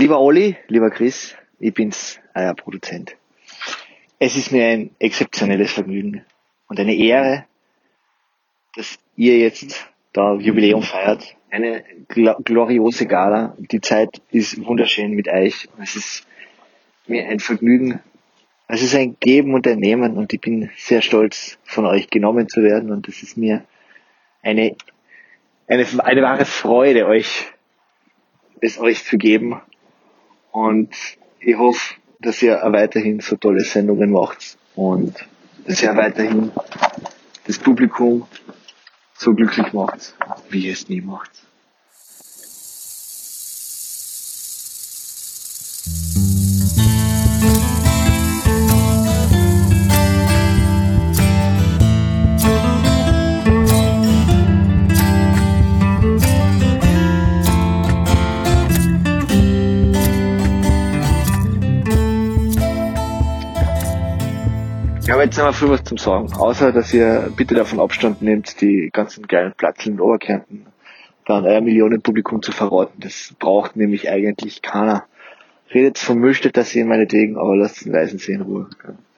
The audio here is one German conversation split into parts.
Lieber Olli, lieber Chris, ich bin's, euer Produzent. Es ist mir ein exzeptionelles Vergnügen und eine Ehre, dass ihr jetzt da Jubiläum feiert. Eine gloriose Gala. Die Zeit ist wunderschön mit euch. Es ist mir ein Vergnügen. Es ist ein Geben und ein Nehmen und ich bin sehr stolz, von euch genommen zu werden und es ist mir eine, eine, eine wahre Freude, euch, es euch zu geben und ich hoffe, dass ihr weiterhin so tolle Sendungen macht und dass ihr weiterhin das Publikum so glücklich macht, wie ihr es nie macht. Einmal viel was zum Sagen. Außer, dass ihr bitte davon Abstand nehmt, die ganzen geilen Platzeln in Oberkärnten dann euer Millionenpublikum zu verraten. Das braucht nämlich eigentlich keiner. Redet vom Müllstädter See meinetwegen, aber lasst den Leisen See in Ruhe.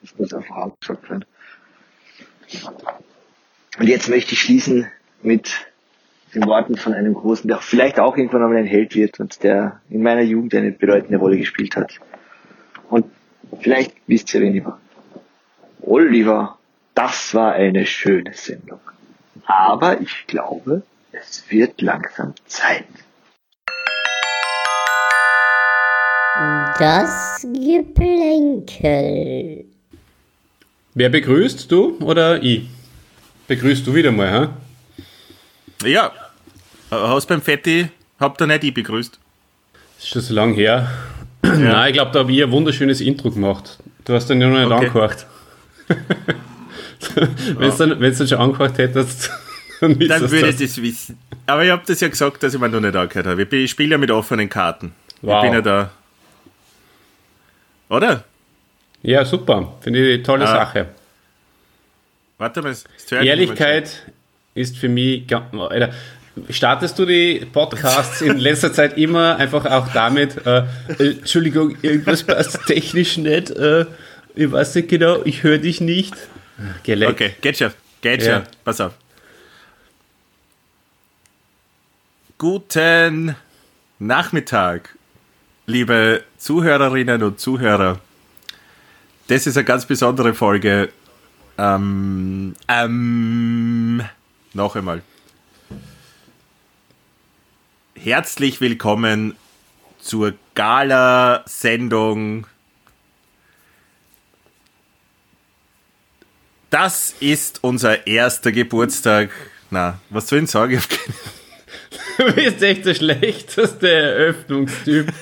Das muss einfach abgesagt werden. Und jetzt möchte ich schließen mit den Worten von einem Großen, der vielleicht auch irgendwann einmal ein Held wird und der in meiner Jugend eine bedeutende Rolle gespielt hat. Und vielleicht wisst ihr, wen ich war. Oliver, das war eine schöne Sendung. Aber ich glaube, es wird langsam Zeit. Das Geplänkel. Wer begrüßt, du oder ich? Begrüßt du wieder mal, hä? Ja, hast beim Fetti, habt ihr nicht ich begrüßt. Das ist schon so lange her. Ja. Nein, ich glaube, da habe ich ein wunderschönes Intro gemacht. Du hast dann ja noch nicht okay. angehört. Wenn du dann, dann schon angehört hättest, dann, dann würde ich das wissen. Aber ich habe das ja gesagt, dass ich mir noch nicht angehört habe. Ich spiele ja mit offenen Karten. Wow. Ich bin ja da. Oder? Ja, super. Finde ich eine tolle ah. Sache. Warte mal. Ehrlichkeit ist für mich. Alter, startest du die Podcasts in letzter Zeit immer einfach auch damit, äh, äh, Entschuldigung, irgendwas passt technisch nicht, äh, ich weiß nicht genau, ich höre dich nicht. Geleckt. Okay, geht schon, geht ja. Pass auf. Guten Nachmittag, liebe Zuhörerinnen und Zuhörer. Das ist eine ganz besondere Folge. Ähm, ähm, noch einmal. Herzlich willkommen zur Gala-Sendung Das ist unser erster Geburtstag. Na, was soll ich sagen? Du bist echt der schlechteste Eröffnungstyp.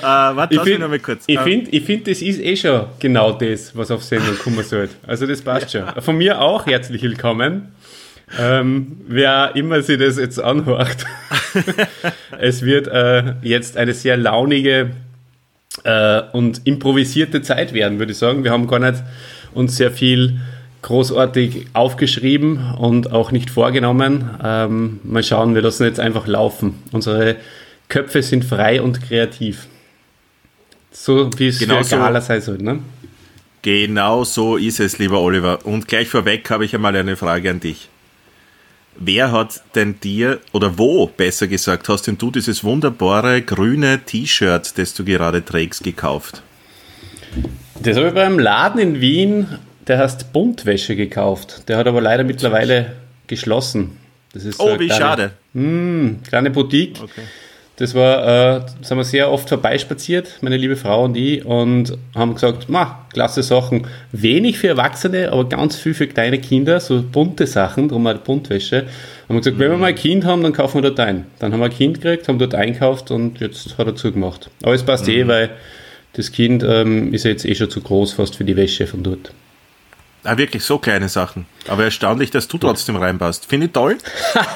Uh, warte, ich finde, noch kurz. Ich finde, ich find, das ist eh schon genau das, was auf Sendung kommen sollte. Also das passt schon. Von mir auch herzlich willkommen. Ähm, wer immer sich das jetzt anhört. es wird äh, jetzt eine sehr launige äh, und improvisierte Zeit werden, würde ich sagen. Wir haben gar nicht uns sehr viel großartig aufgeschrieben und auch nicht vorgenommen. Ähm, mal schauen, wir lassen jetzt einfach laufen. Unsere Köpfe sind frei und kreativ. So wie es genau für Gala sein soll, ne? Genau so ist es, lieber Oliver. Und gleich vorweg habe ich einmal eine Frage an dich. Wer hat denn dir, oder wo besser gesagt, hast denn du dieses wunderbare grüne T-Shirt, das du gerade trägst, gekauft? Das habe ich beim Laden in Wien, der heißt Buntwäsche gekauft. Der hat aber leider mittlerweile geschlossen. Das ist oh, wie kleine, schade. Mh, hm, kleine Boutique. Okay. Das war, äh, haben wir sehr oft vorbeispaziert, meine liebe Frau und ich, und haben gesagt, ma, klasse Sachen. Wenig für Erwachsene, aber ganz viel für kleine Kinder, so bunte Sachen, darum halt Buntwäsche. Haben wir gesagt, mhm. wenn wir mal ein Kind haben, dann kaufen wir dort ein. Dann haben wir ein Kind gekriegt, haben dort einkauft und jetzt hat er zugemacht. Aber es passt mhm. eh, weil das Kind ähm, ist ja jetzt eh schon zu groß fast für die Wäsche von dort. Ah, wirklich, so kleine Sachen. Aber erstaunlich, dass du trotzdem reinpasst. Finde ich toll.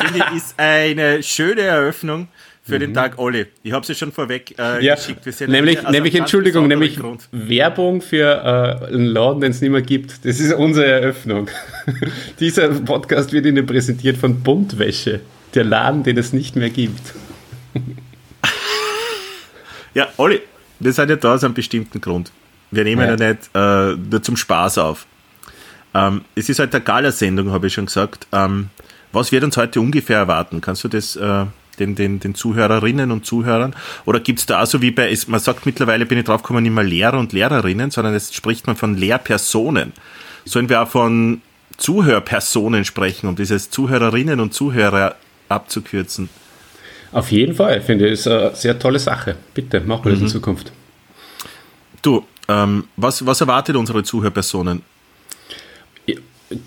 Finde ich, ist eine schöne Eröffnung für mhm. den Tag Olli. Ich habe sie schon vorweg äh, ja, geschickt. nämlich, also nämlich Entschuldigung, nämlich Grund. Werbung für äh, einen Laden, den es nicht mehr gibt. Das ist unsere Eröffnung. Dieser Podcast wird Ihnen präsentiert von Buntwäsche, der Laden, den es nicht mehr gibt. Ja, Olli, wir sind ja da aus einem bestimmten Grund. Wir nehmen ja, ja nicht äh, nur zum Spaß auf. Ähm, es ist halt eine Gala-Sendung, habe ich schon gesagt. Ähm, was wird uns heute ungefähr erwarten? Kannst du das äh, den, den, den Zuhörerinnen und Zuhörern? Oder gibt es da auch so wie bei, man sagt mittlerweile, bin ich drauf gekommen, nicht mehr Lehrer und Lehrerinnen, sondern jetzt spricht man von Lehrpersonen. Sollen wir auch von Zuhörpersonen sprechen, um dieses Zuhörerinnen und Zuhörer abzukürzen? Auf jeden Fall, finde ich, ist eine sehr tolle Sache. Bitte, machen wir das in mhm. Zukunft. Du, ähm, was, was erwartet unsere Zuhörpersonen?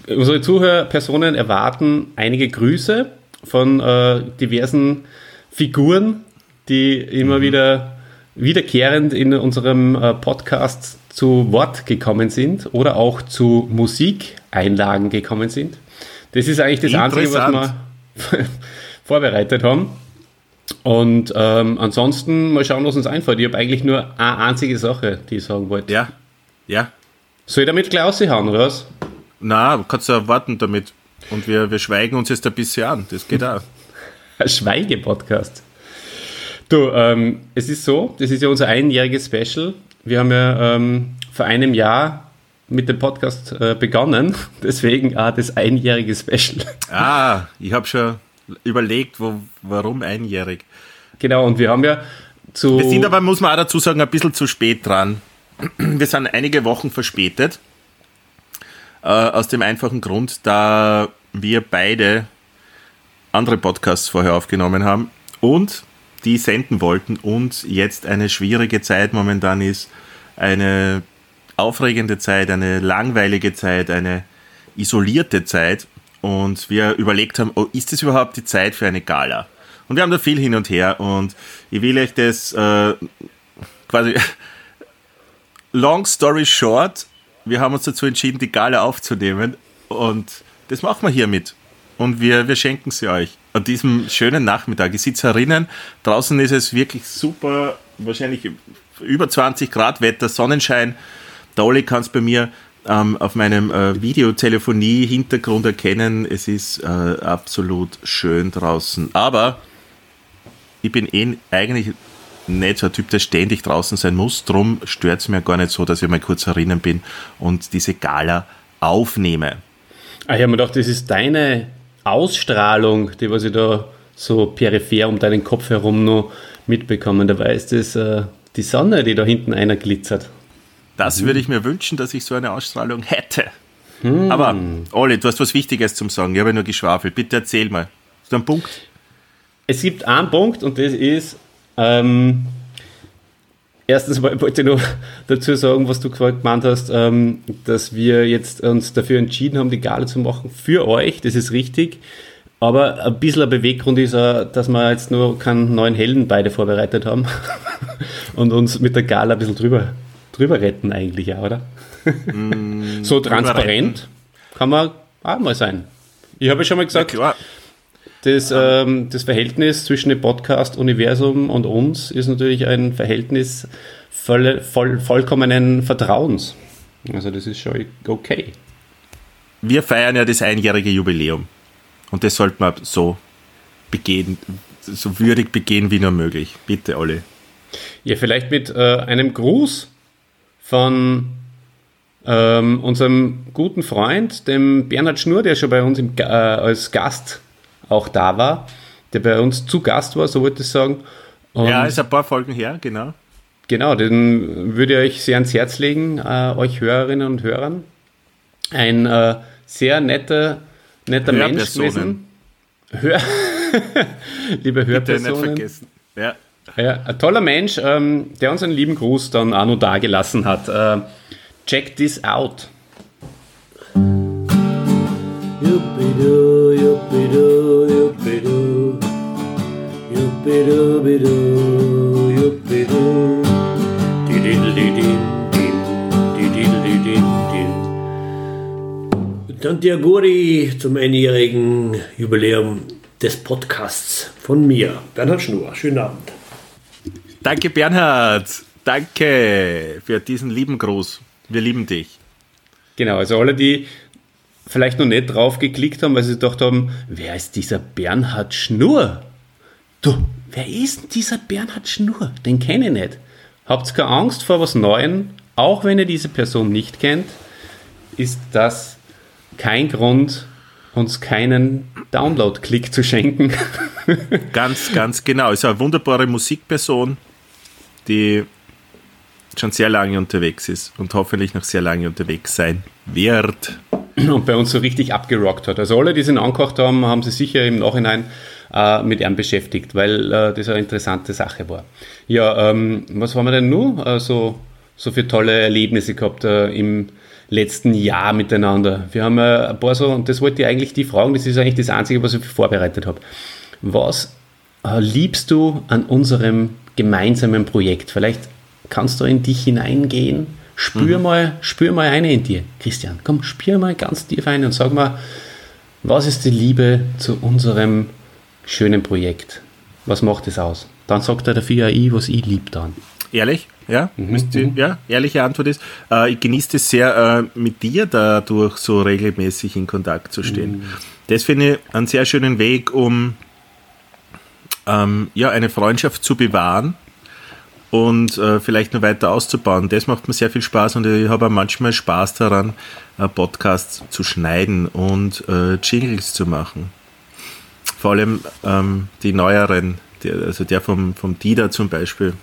Unsere Zuhörpersonen erwarten einige Grüße von äh, diversen Figuren, die immer mhm. wieder wiederkehrend in unserem äh, Podcast zu Wort gekommen sind oder auch zu Musikeinlagen gekommen sind. Das ist eigentlich das Einzige, was wir vorbereitet haben. Und ähm, ansonsten mal schauen, was uns einfällt. Ich habe eigentlich nur eine einzige Sache, die ich sagen wollte. Ja, ja. Soll ich damit gleich raushauen, oder was? Na, kannst du warten damit. Und wir, wir schweigen uns jetzt ein bisschen an. Das geht auch. Schweige-Podcast. Du, ähm, es ist so, das ist ja unser einjähriges Special. Wir haben ja ähm, vor einem Jahr mit dem Podcast äh, begonnen, deswegen auch das einjährige Special. Ah, ich habe schon überlegt, wo, warum einjährig. Genau, und wir haben ja zu. Wir sind aber, muss man auch dazu sagen, ein bisschen zu spät dran. Wir sind einige Wochen verspätet. Äh, aus dem einfachen Grund, da wir beide andere Podcasts vorher aufgenommen haben und die senden wollten und jetzt eine schwierige Zeit momentan ist, eine aufregende Zeit, eine langweilige Zeit, eine isolierte Zeit und wir überlegt haben, oh, ist das überhaupt die Zeit für eine Gala? Und wir haben da viel hin und her und ich will euch das äh, quasi long story short, wir haben uns dazu entschieden, die Gala aufzunehmen und das machen wir hiermit. Und wir, wir schenken sie euch an diesem schönen Nachmittag. Ich sitze herinnen, draußen ist es wirklich super, wahrscheinlich über 20 Grad Wetter, Sonnenschein. Der Olli kann es bei mir ähm, auf meinem äh, Videotelefonie-Hintergrund erkennen. Es ist äh, absolut schön draußen. Aber ich bin eh eigentlich nicht so ein Typ, der ständig draußen sein muss. Drum stört es mir gar nicht so, dass ich mal kurz herinnen bin und diese Gala aufnehme. Ah, ich habe mir gedacht, das ist deine Ausstrahlung, die was ich da so peripher um deinen Kopf herum noch mitbekommen. Dabei ist das äh, die Sonne, die da hinten einer glitzert. Das mhm. würde ich mir wünschen, dass ich so eine Ausstrahlung hätte. Mhm. Aber, Olli, du hast was Wichtiges zum Sagen. Ich habe nur geschwafelt. Bitte erzähl mal. Ist da ein Punkt? Es gibt einen Punkt und das ist, ähm, erstens wollte ich noch dazu sagen, was du gemeint hast, ähm, dass wir jetzt uns dafür entschieden haben, die Gala zu machen für euch. Das ist richtig. Aber ein bisschen ein Beweggrund ist auch, dass wir jetzt nur keinen neuen Helden beide vorbereitet haben und uns mit der Gala ein bisschen drüber, drüber retten eigentlich, ja, oder? Mm, so transparent kann man auch mal sein. Ich habe ja schon mal gesagt, ja, das, ähm, das Verhältnis zwischen dem Podcast-Universum und uns ist natürlich ein Verhältnis voll, voll, vollkommenen Vertrauens. Also das ist schon okay. Wir feiern ja das einjährige Jubiläum. Und das sollte man so begehen, so würdig begehen wie nur möglich. Bitte, Olli. Ja, vielleicht mit äh, einem Gruß von ähm, unserem guten Freund, dem Bernhard Schnur, der schon bei uns im, äh, als Gast auch da war, der bei uns zu Gast war, so wollte ich sagen. Und ja, ist ein paar Folgen her, genau. Genau, den würde ich euch sehr ans Herz legen, äh, euch Hörerinnen und Hörern. Ein äh, sehr netter, netter Mensch gewesen. Hör Liebe Hörpersonen. Bitte nicht vergessen. Ja. Ja ein toller Mensch, ähm, der uns einen lieben Gruß dann auch noch da gelassen hat. Äh, check this out. Yuppie-doo, yuppie-doo, yuppie-doo. Yuppie-doo-bidoo, yuppie-doo. Tanti Aguri zum einjährigen Jubiläum des Podcasts von mir, Bernhard Schnur. Schönen Abend. Danke, Bernhard. Danke für diesen lieben Gruß. Wir lieben dich. Genau, also alle, die vielleicht noch nicht drauf geklickt haben, weil sie gedacht haben, wer ist dieser Bernhard Schnur? Du, wer ist denn dieser Bernhard Schnur? Den kenne ich nicht. habt keine Angst vor was Neuem, auch wenn ihr diese Person nicht kennt, ist das kein Grund, uns keinen Download-Klick zu schenken. ganz, ganz genau. Ist eine wunderbare Musikperson, die schon sehr lange unterwegs ist und hoffentlich noch sehr lange unterwegs sein wird. Und bei uns so richtig abgerockt hat. Also alle, die ihn angekocht haben, haben sich sicher im Nachhinein äh, mit ihm beschäftigt, weil äh, das eine interessante Sache war. Ja, ähm, was haben wir denn nur äh, so, so für tolle Erlebnisse gehabt äh, im letzten Jahr miteinander? Wir haben äh, ein paar so, und das wollte ich eigentlich die fragen, das ist eigentlich das Einzige, was ich vorbereitet habe. Was äh, liebst du an unserem gemeinsamen Projekt? Vielleicht kannst du in dich hineingehen. Spür mhm. mal, spür mal eine in dir. Christian, komm, spür mal ganz tief ein und sag mal, was ist die Liebe zu unserem schönen Projekt? Was macht es aus? Dann sagt er dafür ja ich, was ich lieb dann. Ehrlich? Ja, mhm. müsste, mhm. ja, ehrliche Antwort ist, äh, ich genieße es sehr, äh, mit dir dadurch so regelmäßig in Kontakt zu stehen. Mhm. Das finde ich einen sehr schönen Weg, um ähm, ja, eine Freundschaft zu bewahren und äh, vielleicht noch weiter auszubauen. Das macht mir sehr viel Spaß und ich habe auch manchmal Spaß daran, äh, Podcasts zu schneiden und äh, Jingles zu machen. Vor allem ähm, die neueren, der, also der vom, vom Dida zum Beispiel,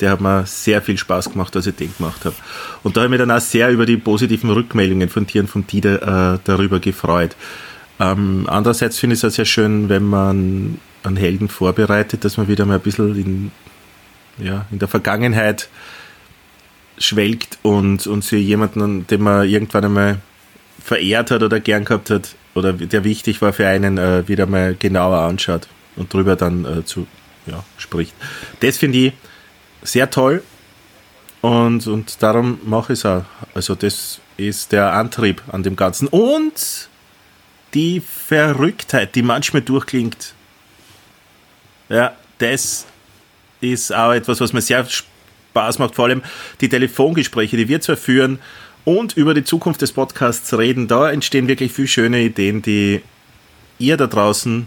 der hat mir sehr viel Spaß gemacht, als ich den gemacht habe. Und da habe ich mich dann auch sehr über die positiven Rückmeldungen von Tieren vom Dida äh, darüber gefreut. Ähm, andererseits finde ich es auch sehr schön, wenn man einen Helden vorbereitet, dass man wieder mal ein bisschen in, ja, in der Vergangenheit schwelgt und, und sich jemanden, den man irgendwann einmal verehrt hat oder gern gehabt hat oder der wichtig war für einen, äh, wieder mal genauer anschaut und drüber dann äh, zu ja, spricht. Das finde ich sehr toll und, und darum mache ich es auch. Also das ist der Antrieb an dem Ganzen. Und die Verrücktheit, die manchmal durchklingt. Ja, das ist auch etwas, was mir sehr Spaß macht. Vor allem die Telefongespräche, die wir zwar führen und über die Zukunft des Podcasts reden. Da entstehen wirklich viele schöne Ideen, die ihr da draußen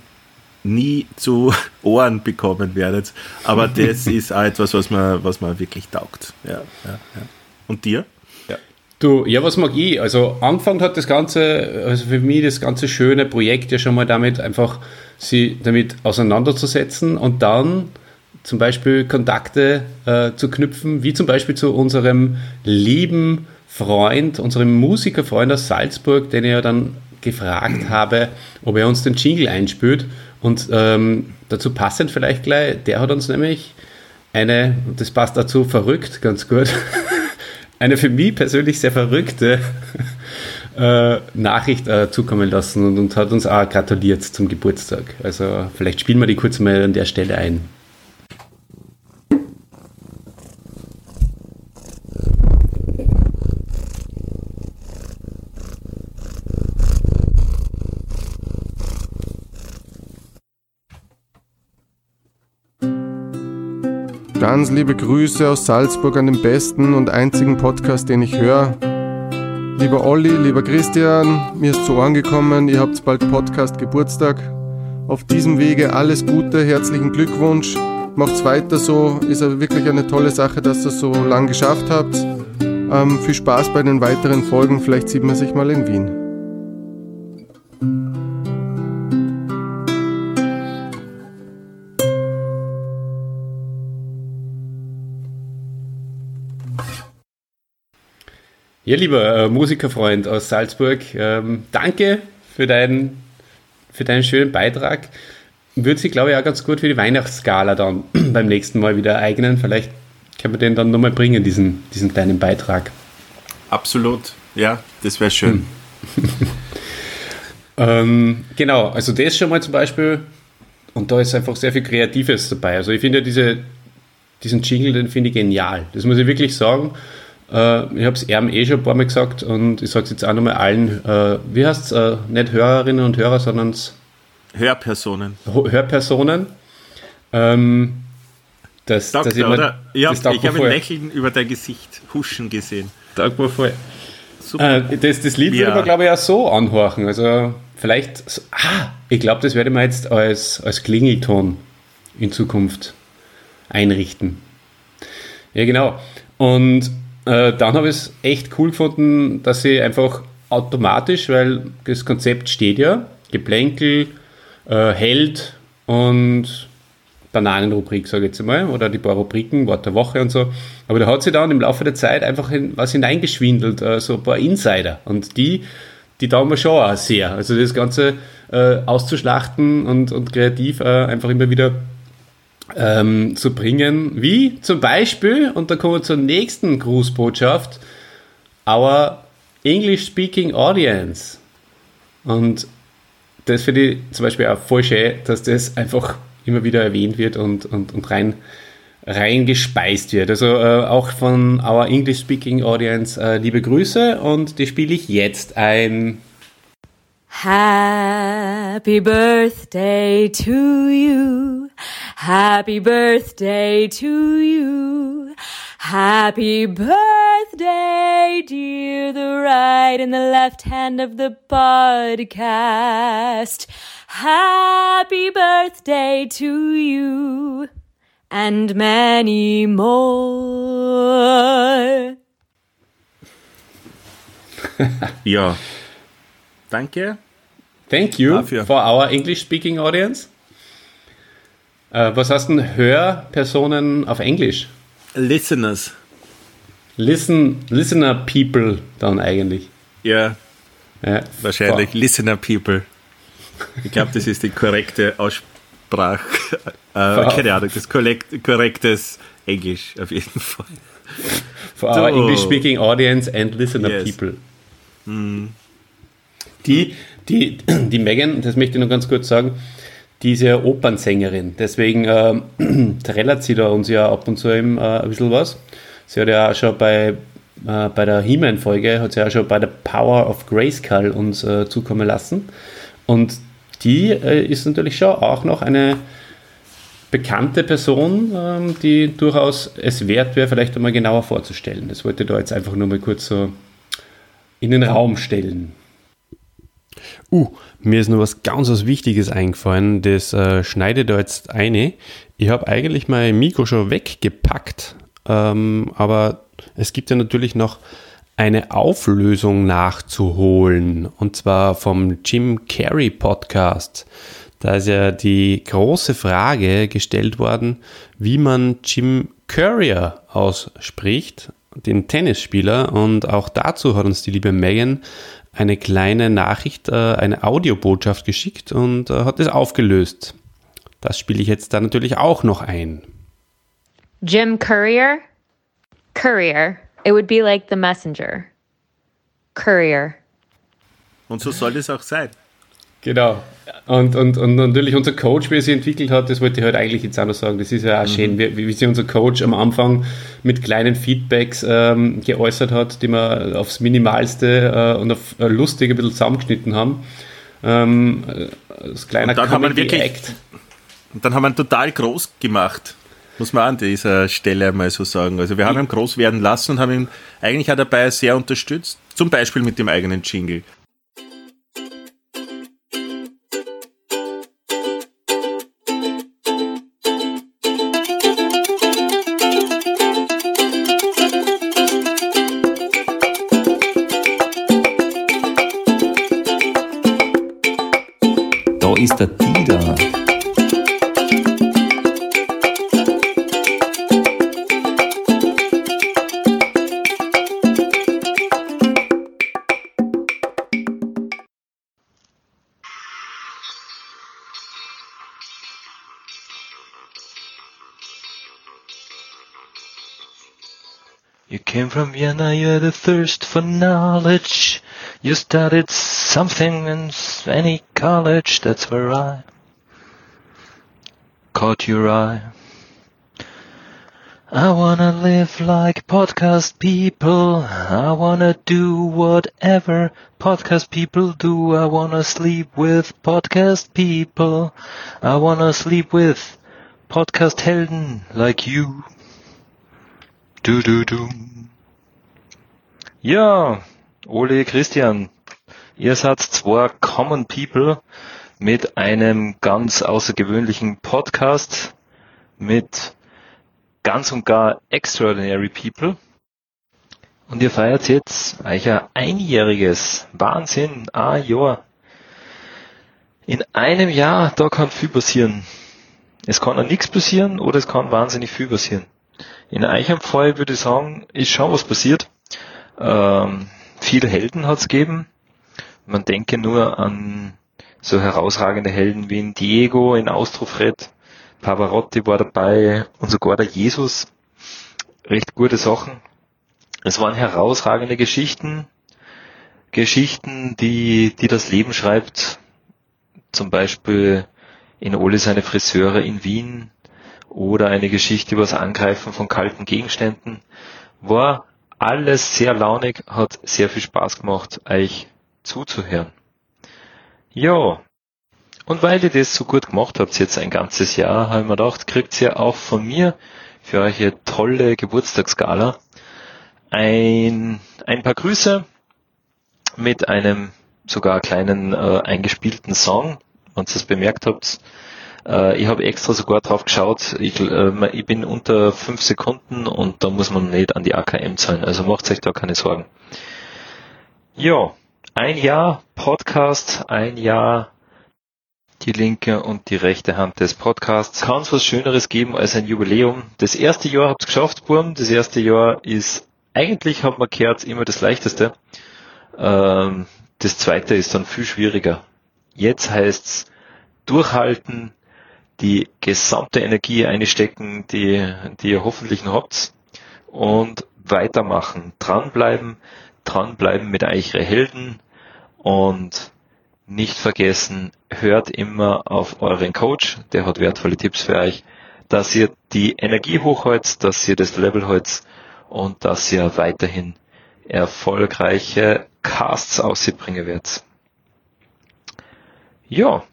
nie zu Ohren bekommen werdet. Aber das ist auch etwas, was man, was man wirklich taugt. Ja, ja, ja. Und dir? Du, ja, was mag ich? Also angefangen hat das Ganze, also für mich das ganze schöne Projekt ja schon mal damit, einfach sie damit auseinanderzusetzen und dann zum Beispiel Kontakte äh, zu knüpfen, wie zum Beispiel zu unserem lieben Freund, unserem Musikerfreund aus Salzburg, den ich ja dann gefragt habe, ob er uns den Jingle einspült. Und ähm, dazu passend vielleicht gleich, der hat uns nämlich eine, das passt dazu, verrückt, ganz gut, eine für mich persönlich sehr verrückte äh, Nachricht äh, zukommen lassen und, und hat uns auch gratuliert zum Geburtstag. Also vielleicht spielen wir die kurz mal an der Stelle ein. Ganz liebe Grüße aus Salzburg an den besten und einzigen Podcast, den ich höre. Lieber Olli, lieber Christian, mir ist zu Ohren gekommen, ihr habt bald Podcast Geburtstag. Auf diesem Wege alles Gute, herzlichen Glückwunsch. Macht's weiter so, ist wirklich eine tolle Sache, dass ihr so lang geschafft habt. Ähm, viel Spaß bei den weiteren Folgen, vielleicht sieht man sich mal in Wien. Ja, lieber äh, Musikerfreund aus Salzburg, ähm, danke für deinen, für deinen schönen Beitrag. Würde sich, glaube ich, auch ganz gut für die Weihnachtsskala dann beim nächsten Mal wieder eignen. Vielleicht können wir den dann nochmal bringen, diesen, diesen kleinen Beitrag. Absolut, ja, das wäre schön. ähm, genau, also das schon mal zum Beispiel, und da ist einfach sehr viel Kreatives dabei. Also ich finde diese, diesen Jingle, den finde ich genial. Das muss ich wirklich sagen. Äh, ich habe es ihm eh schon ein paar Mal gesagt und ich sage es jetzt auch nochmal allen. Äh, wie heißt es? Äh, nicht Hörerinnen und Hörer, sondern Hörpersonen. Hörpersonen. Ähm, das, Doktor, das immer, oder? Ja, das ich habe ein Lächeln über dein Gesicht huschen gesehen. Dankbar voll. Äh, das, das Lied ja. würde man, glaube ich, auch so anhorchen. Also vielleicht, so, ah, ich glaube, das werde ich mir jetzt als, als Klingelton in Zukunft einrichten. Ja, genau. Und äh, dann habe ich es echt cool gefunden, dass sie einfach automatisch, weil das Konzept steht ja, Geplänkel, äh, Held und Bananenrubrik, sage ich jetzt mal, oder die paar Rubriken, Wort der Woche und so. Aber da hat sie dann im Laufe der Zeit einfach in, was hineingeschwindelt, äh, so ein paar Insider. Und die, die taugen mir schon auch sehr. Also das Ganze äh, auszuschlachten und, und kreativ äh, einfach immer wieder ähm, zu bringen. Wie zum Beispiel, und da kommen wir zur nächsten Grußbotschaft, our English-speaking audience. Und das finde ich zum Beispiel auch voll schön, dass das einfach immer wieder erwähnt wird und, und, und rein reingespeist wird. Also äh, auch von our English Speaking Audience äh, liebe Grüße und die spiele ich jetzt ein. Happy birthday to you. Happy birthday to you. Happy birthday, dear, the right and the left hand of the podcast. Happy birthday to you and many more. Ja. Danke. Thank you Dafür. for our English Speaking Audience. Äh, was hast denn Hörpersonen auf Englisch? Listeners. Listen, Listener People dann eigentlich. Ja, Ja, wahrscheinlich. Vor- Listener People. Ich glaube, das ist die korrekte Aussprache. Äh, keine Ahnung, das korrekt, korrektes Englisch auf jeden Fall. For our So. English Speaking Audience and Listener Yes. People. Die, die, die Megan, das möchte ich noch ganz kurz sagen, die ist ja Opernsängerin. Deswegen ähm, trällert sie da uns ja ab und zu eben, äh, ein bisschen was. Sie hat ja auch schon bei, äh, bei der He-Man-Folge, hat sie ja schon bei der Power of Grayskull uns äh, zukommen lassen. Und die äh, ist natürlich schon auch noch eine bekannte Person, ähm, die durchaus es wert wäre, vielleicht einmal genauer vorzustellen. Das wollte ich da jetzt einfach nur mal kurz so in den Raum stellen. Uh, mir ist noch was ganz was Wichtiges eingefallen, das äh, schneide da jetzt eine. Ich habe eigentlich mein Mikro schon weggepackt, ähm, aber es gibt ja natürlich noch eine Auflösung nachzuholen und zwar vom Jim Carrey Podcast. Da ist ja die große Frage gestellt worden, wie man Jim Courier ausspricht, den Tennisspieler. Und auch dazu hat uns die liebe Megan eine kleine Nachricht, äh, eine Audiobotschaft geschickt und äh, hat es aufgelöst. Das spiele ich jetzt da natürlich auch noch ein. Jim Courier? Courier. It would be like the messenger. Courier. Und so soll es auch sein. Genau. Und, und, und natürlich unser Coach, wie er sich entwickelt hat, das wollte ich heute eigentlich jetzt auch noch sagen. Das ist ja auch schön, wie, wie sich unser Coach am Anfang mit kleinen Feedbacks ähm, geäußert hat, die wir aufs Minimalste äh, und auf äh, lustig ein bisschen zusammengeschnitten haben. Ähm, äh, als kleiner Und dann haben wir Comedy wirklich- Act. Und dann haben wir ihn total groß gemacht. Muss man an dieser Stelle mal so sagen. Also wir haben ihn groß werden lassen und haben ihn eigentlich auch dabei sehr unterstützt. Zum Beispiel mit dem eigenen Jingle. Came from Vienna, you had a thirst for knowledge. You studied something in any college, that's where I caught your eye. I wanna live like podcast people. I wanna do whatever podcast people do. I wanna sleep with podcast people. I wanna sleep with podcast helden like you. Du, du, du. Ja, Ole, Christian, ihr seid zwei Common People mit einem ganz außergewöhnlichen Podcast, mit ganz und gar Extraordinary People. Und ihr feiert jetzt euer einjähriges. Wahnsinn, ein Jahr. In einem Jahr, da kann viel passieren. Es kann auch nichts passieren oder es kann wahnsinnig viel passieren. In eurem Fall würde ich sagen, ist schon was passiert. Ähm, viele Helden hat es gegeben. Man denke nur an so herausragende Helden wie in Diego, in Austrofred, Pavarotti war dabei und sogar der Jesus. Recht gute Sachen. Es waren herausragende Geschichten, Geschichten, die, die das Leben schreibt. Zum Beispiel in Ole seine Friseure in Wien oder eine Geschichte über das Angreifen von kalten Gegenständen. War alles sehr launig, hat sehr viel Spaß gemacht, euch zuzuhören. Ja, und weil ihr das so gut gemacht habt jetzt ein ganzes Jahr, habe ich mir gedacht, kriegt ihr auch von mir für eure tolle Geburtstagsgala ein, ein paar Grüße mit einem sogar kleinen äh, eingespielten Song, wenn ihr das bemerkt habt. Äh, ich habe extra sogar drauf geschaut, ich, äh, ich bin unter fünf Sekunden und da muss man nicht an die AKM zahlen, also macht euch da keine Sorgen. Ja, ein Jahr Podcast, ein Jahr die linke und die rechte Hand des Podcasts. Kann es was Schöneres geben als ein Jubiläum? Das erste Jahr habt ihr geschafft, Burm. Das erste Jahr ist, eigentlich hat man gehört, immer das leichteste. Ähm, das zweite ist dann viel schwieriger. Jetzt heißt's durchhalten, die gesamte Energie einstecken, die, die ihr hoffentlich noch habt. Und weitermachen, dranbleiben, dranbleiben mit eure Helden. Und nicht vergessen, hört immer auf euren Coach, der hat wertvolle Tipps für euch, dass ihr die Energie hochholzt, dass ihr das Level holzt und dass ihr weiterhin erfolgreiche Casts ausbringen werdet. Ja,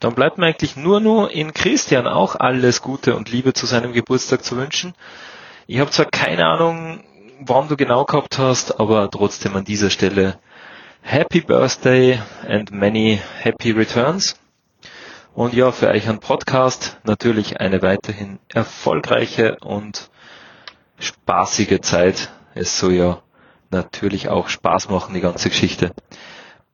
dann bleibt mir eigentlich nur nur in Christian auch alles Gute und Liebe zu seinem Geburtstag zu wünschen. Ich habe zwar keine Ahnung, wann du genau gehabt hast, aber trotzdem an dieser Stelle Happy Birthday and many happy returns. Und ja, für euch ein Podcast natürlich eine weiterhin erfolgreiche und spaßige Zeit. Es soll ja natürlich auch Spaß machen, die ganze Geschichte.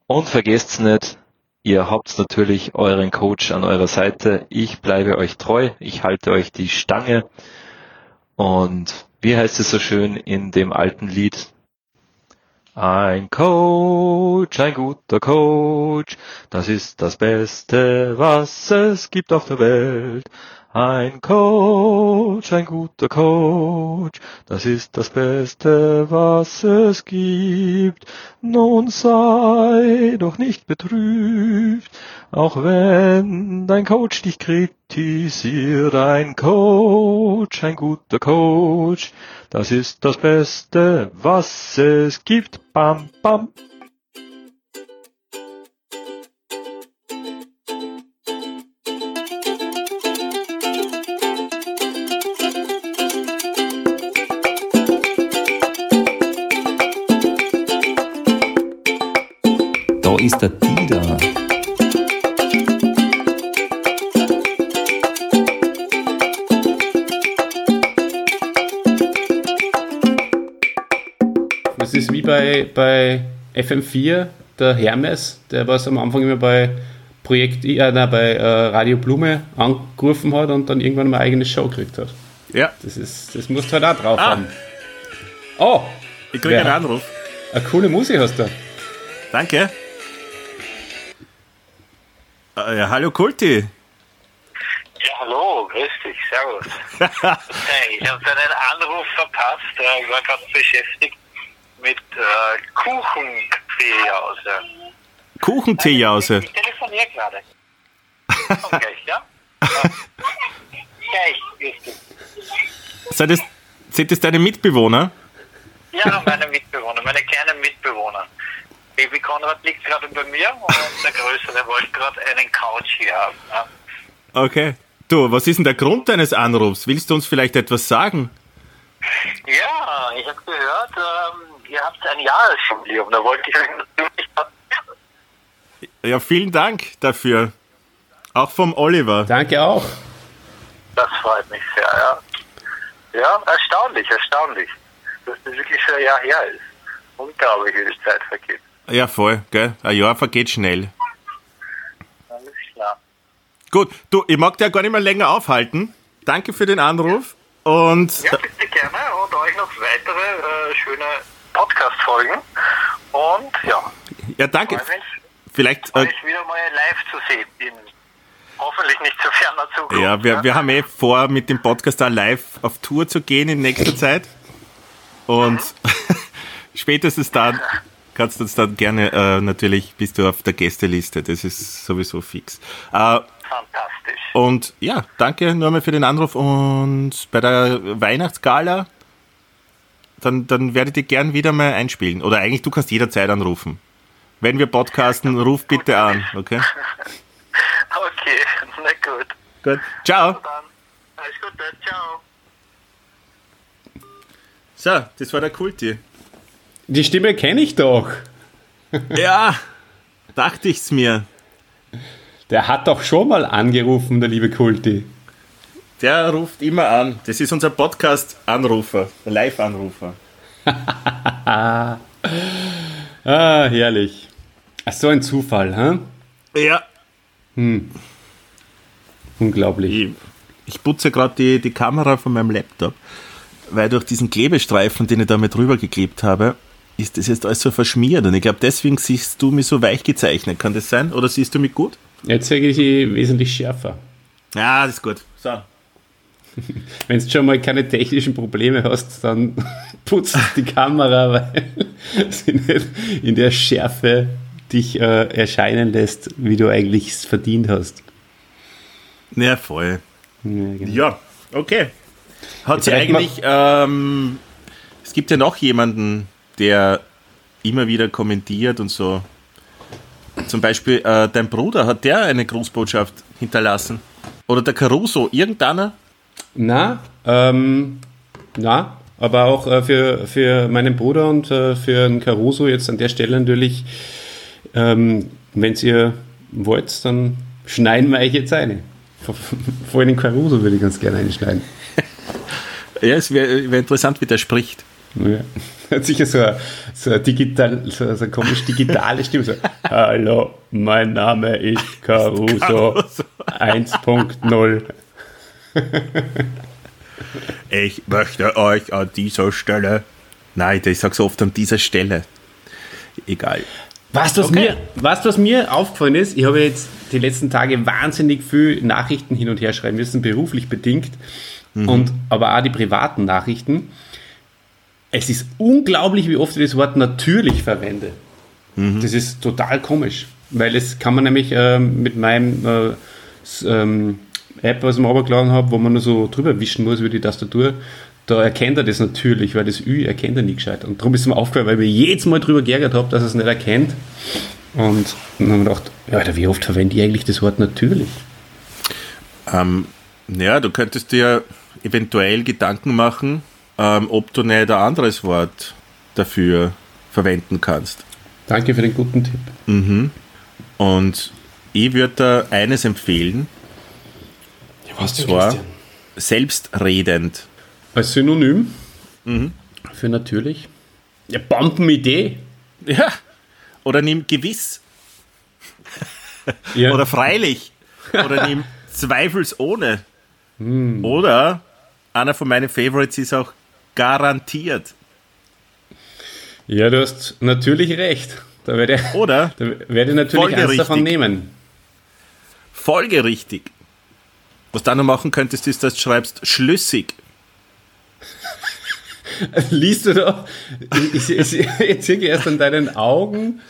Und vergesst nicht, ihr habt natürlich euren Coach an eurer Seite. Ich bleibe euch treu. Ich halte euch die Stange. Und wie heißt es so schön in dem alten Lied? Ein Coach, ein guter Coach, das ist das Beste, was es gibt auf der Welt. Ein Coach, ein guter Coach, das ist das Beste, was es gibt. Nun sei doch nicht betrübt, auch wenn dein Coach dich kritisiert. Ein Coach, ein guter Coach, das ist das Beste, was es gibt. Bam, bam. Ist wie bei, bei FM4, der Hermes, der was am Anfang immer bei Projekt, äh, nein, bei äh, Radio Blume angerufen hat und dann irgendwann mal eine eigene Show gekriegt hat. Ja, Das, ist, das musst du halt auch drauf Ah. haben. Oh, ich kriege einen Anruf. eine coole Musik hast du. Danke. Äh, ja, hallo Kulti. Ja, hallo, grüß dich, servus. hey, ich habe deinen Anruf verpasst, äh, ich war gerade beschäftigt mit äh, Kuchenkaffeehause. Kuchenteejause. Ich telefoniere gerade. Komm gleich, ja? ja. Gleich. Sind das, sind das deine Mitbewohner? Ja, meine Mitbewohner, meine kleinen Mitbewohner. Baby Konrad liegt gerade bei mir und der Größere wollte gerade einen Couch hier haben. Ja. Okay. Du, was ist denn der Grund deines Anrufs? Willst du uns vielleicht etwas sagen? Ja, ich habe gehört, ähm, ihr habt ein Jahresjubiläum. Da wollte ich euch natürlich. Ja, vielen Dank dafür. Auch vom Oliver. Danke auch. Das freut mich sehr, ja. Ja, erstaunlich, erstaunlich. Dass das wirklich schon ein Jahr her ist. Unglaublich, wie die Zeit vergeht. Ja, voll, gell? Ein Jahr vergeht schnell. Alles klar. Gut, du, ich mag dich ja gar nicht mehr länger aufhalten. Danke für den Anruf und Ja, bitte gerne und euch noch weitere äh, schöne Podcast-Folgen. Und ja, ja, danke. mich, Vielleicht, äh, euch wieder mal live zu sehen. In hoffentlich nicht zu ferner Zukunft. ja, wir, wir haben eh vor, mit dem Podcast auch live auf Tour zu gehen in nächster Zeit. Und spätestens dann kannst du uns dann gerne, äh, natürlich bist du auf der Gästeliste. Das ist sowieso fix. Äh, Fantastisch. Und ja, danke nochmal für den Anruf. Und bei der Weihnachtsgala, dann, dann werde ich dich gern wieder mal einspielen. Oder eigentlich, du kannst jederzeit anrufen. Wenn wir podcasten, ruf bitte an, okay? Okay, na gut. Gut. Ciao. Alles Gute, ciao. So, das war der Kulti. Die Stimme kenne ich doch. Ja, dachte ich's mir. Der hat doch schon mal angerufen, der liebe Kulti. Der ruft immer an. Das ist unser Podcast-Anrufer, der Live-Anrufer. Ah, herrlich. Ach, so ein Zufall, hä? Ja. Unglaublich. Ich, ich putze gerade die, die Kamera von meinem Laptop, weil durch diesen Klebestreifen, den ich da mit drüber geklebt habe, ist das jetzt alles so verschmiert. Und ich glaube, deswegen siehst du mich so weich gezeichnet. Kann das sein? Oder siehst du mich gut? Jetzt zeige ich sie wesentlich schärfer. Ja, das ist gut. So. Wenn du schon mal keine technischen Probleme hast, dann putzt die Kamera, weil sie nicht in der Schärfe dich äh, erscheinen lässt, wie du eigentlich es verdient hast. Ja, voll. Ja, genau. Ja, okay. Hat sie eigentlich, ähm, es gibt ja noch jemanden, der immer wieder kommentiert und so. Zum Beispiel äh, dein Bruder, hat der eine Grußbotschaft hinterlassen? Oder der Caruso, irgendeiner? Na, ähm, na, aber auch äh, für, für meinen Bruder und äh, für den Caruso jetzt an der Stelle natürlich, ähm, wenn ihr wollt, dann schneiden wir euch jetzt eine. Vor, allem den Caruso würde ich ganz gerne einschneiden. Ja, es wäre wär interessant, wie der spricht. Ja. Hat sicher so eine, so eine, digital, so eine komisch digitale Stimme. So, Hallo, mein Name ist Caruso Caruso. 1.0. Ich möchte euch an dieser Stelle. Nein, ich sag's oft an dieser Stelle. Egal. Du, was, Okay. mir, du, was mir aufgefallen ist? Ich habe jetzt die letzten Tage wahnsinnig viel Nachrichten hin und her schreiben müssen, beruflich bedingt, und, aber auch die privaten Nachrichten. Es ist unglaublich, wie oft ich das Wort natürlich verwende. Das ist total komisch, weil es kann man nämlich ähm, mit meinem äh, ähm, App, was ich mir runtergeladen habe, wo man nur so drüber wischen muss über die Tastatur, da erkennt er das natürlich, weil das Ü erkennt er nicht gescheit. Und darum ist es mir aufgefallen, weil ich mir jedes Mal drüber geärgert habe, dass er es nicht erkennt. Und dann habe ich mir gedacht, Alter, wie oft verwende ich eigentlich das Wort natürlich? Ähm, ja, du könntest dir eventuell Gedanken machen, ähm, ob du nicht ein anderes Wort dafür verwenden kannst. Danke für den guten Tipp. Und ich würde da eines empfehlen, Was zwar selbstredend. Als Synonym für natürlich. Ja, Bombenidee. Ja. Oder nimm gewiss. Ja. Oder freilich. Oder nimm zweifelsohne. Oder einer von meinen Favorites ist auch garantiert. ja, du hast natürlich recht. Da werde ich, Oder da werde ich natürlich eins davon nehmen. folgerichtig. Was du noch machen könntest, ist, dass du schreibst schlüssig. Liest du da? Ich, ich, ich, ich sehe erst an deinen Augen,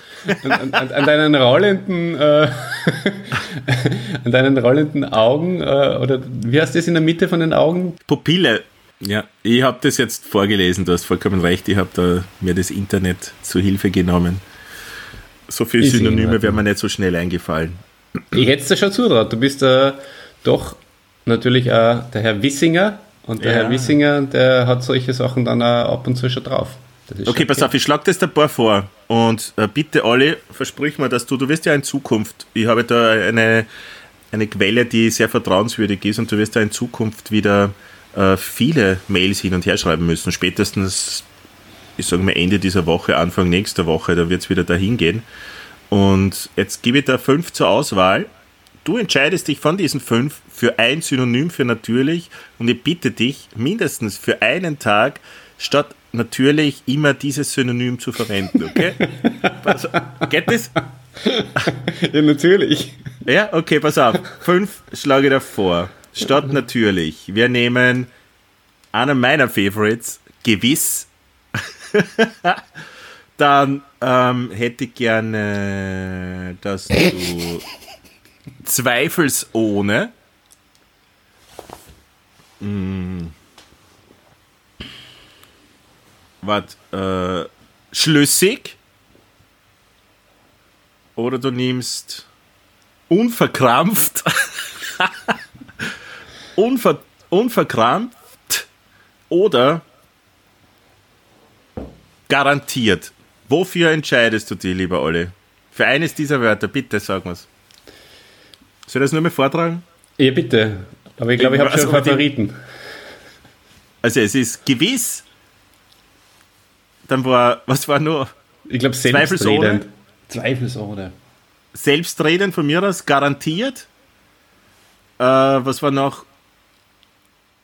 an, an, an deinen rollenden, äh, an deinen rollenden Augen, äh, oder wie heißt das in der Mitte von den Augen? Pupille. Ja, ich habe das jetzt vorgelesen, du hast vollkommen recht, ich habe da mir das Internet zu Hilfe genommen. So viele Synonyme wären mir nicht so schnell eingefallen. Ich hätte es dir schon zutraut. Du bist äh, doch natürlich äh, der Herr Wissinger und der Ja. Herr Wissinger, der hat solche Sachen dann auch ab und zu schon drauf. Okay, schon pass auf, ich schlage das ein paar vor. Und äh, bitte alle, versprich mir, dass du, du wirst ja in Zukunft, ich habe da eine, eine Quelle, die sehr vertrauenswürdig ist und du wirst da in Zukunft wieder äh, viele Mails hin und her schreiben müssen. Spätestens, ich sage mal, Ende dieser Woche, Anfang nächster Woche, da wird es wieder dahin gehen. Und jetzt gebe ich da fünf zur Auswahl. Du entscheidest dich von diesen fünf für ein Synonym für natürlich und ich bitte dich, mindestens für einen Tag statt natürlich immer dieses Synonym zu verwenden, okay? Pass, geht das? Ja, natürlich. Ja, okay, pass auf. Fünf schlage ich da vor. Statt natürlich. Wir nehmen einer meiner Favorites, gewiss. Dann ähm, hätte ich gerne, dass du zweifelsohne. Hm. Was? Äh, schlüssig. Oder du nimmst unverkrampft. Unver, unverkrampft. Oder garantiert. Wofür entscheidest du dich, lieber Olli? Für eines dieser Wörter, bitte sag mir's. Soll ich das nur mal vortragen? Ja, bitte. Aber ich glaube, ich habe Also, schon die- Favoriten. Also es ist gewiss. Dann war, was war nur? Ich glaube, Zweifelsohne? selbstredend. Zweifelsohne. Selbstreden von mir aus, garantiert. Äh, was war noch?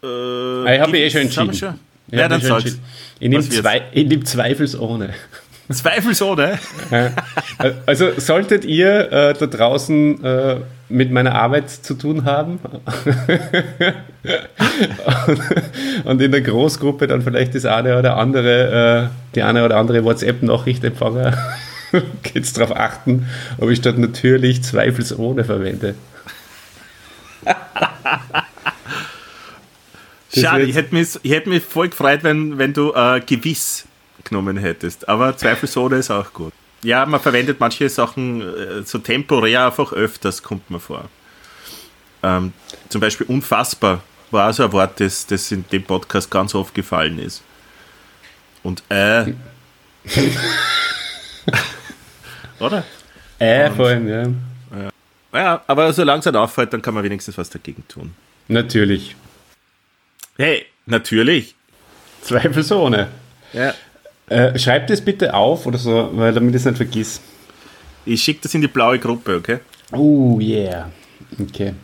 Äh, Ah, ich habe eh schon entschieden. Ich Ja, hab dann mich schon sag's. Ich nehme Was wird's? zwei, zweifelsohne. Also solltet ihr äh, da draußen äh, mit meiner Arbeit zu tun haben und, und in der Großgruppe dann vielleicht das eine oder andere, äh, die eine oder andere WhatsApp-Nachricht empfangen, geht's darauf achten, ob ich dort natürlich zweifelsohne verwende. Schade, ich hätte mich, ich hätte mich voll gefreut, wenn, wenn du äh, gewiss genommen hättest. Aber Zweifelsohne ist auch gut. Ja, man verwendet manche Sachen äh, so temporär einfach öfters, kommt mir vor. Ähm, zum Beispiel unfassbar war auch so ein Wort, das, das in dem Podcast ganz oft gefallen ist. Und äh. Oder? Äh, vor allem, ja. Ja, aber solange es nicht auffällt, dann kann man wenigstens was dagegen tun. Natürlich. Hey, natürlich. Zweifelsohne. Ja. Äh, schreibt es bitte auf oder so, weil damit ich es nicht vergiss. Ich schicke das in die blaue Gruppe, okay? Oh yeah. Okay.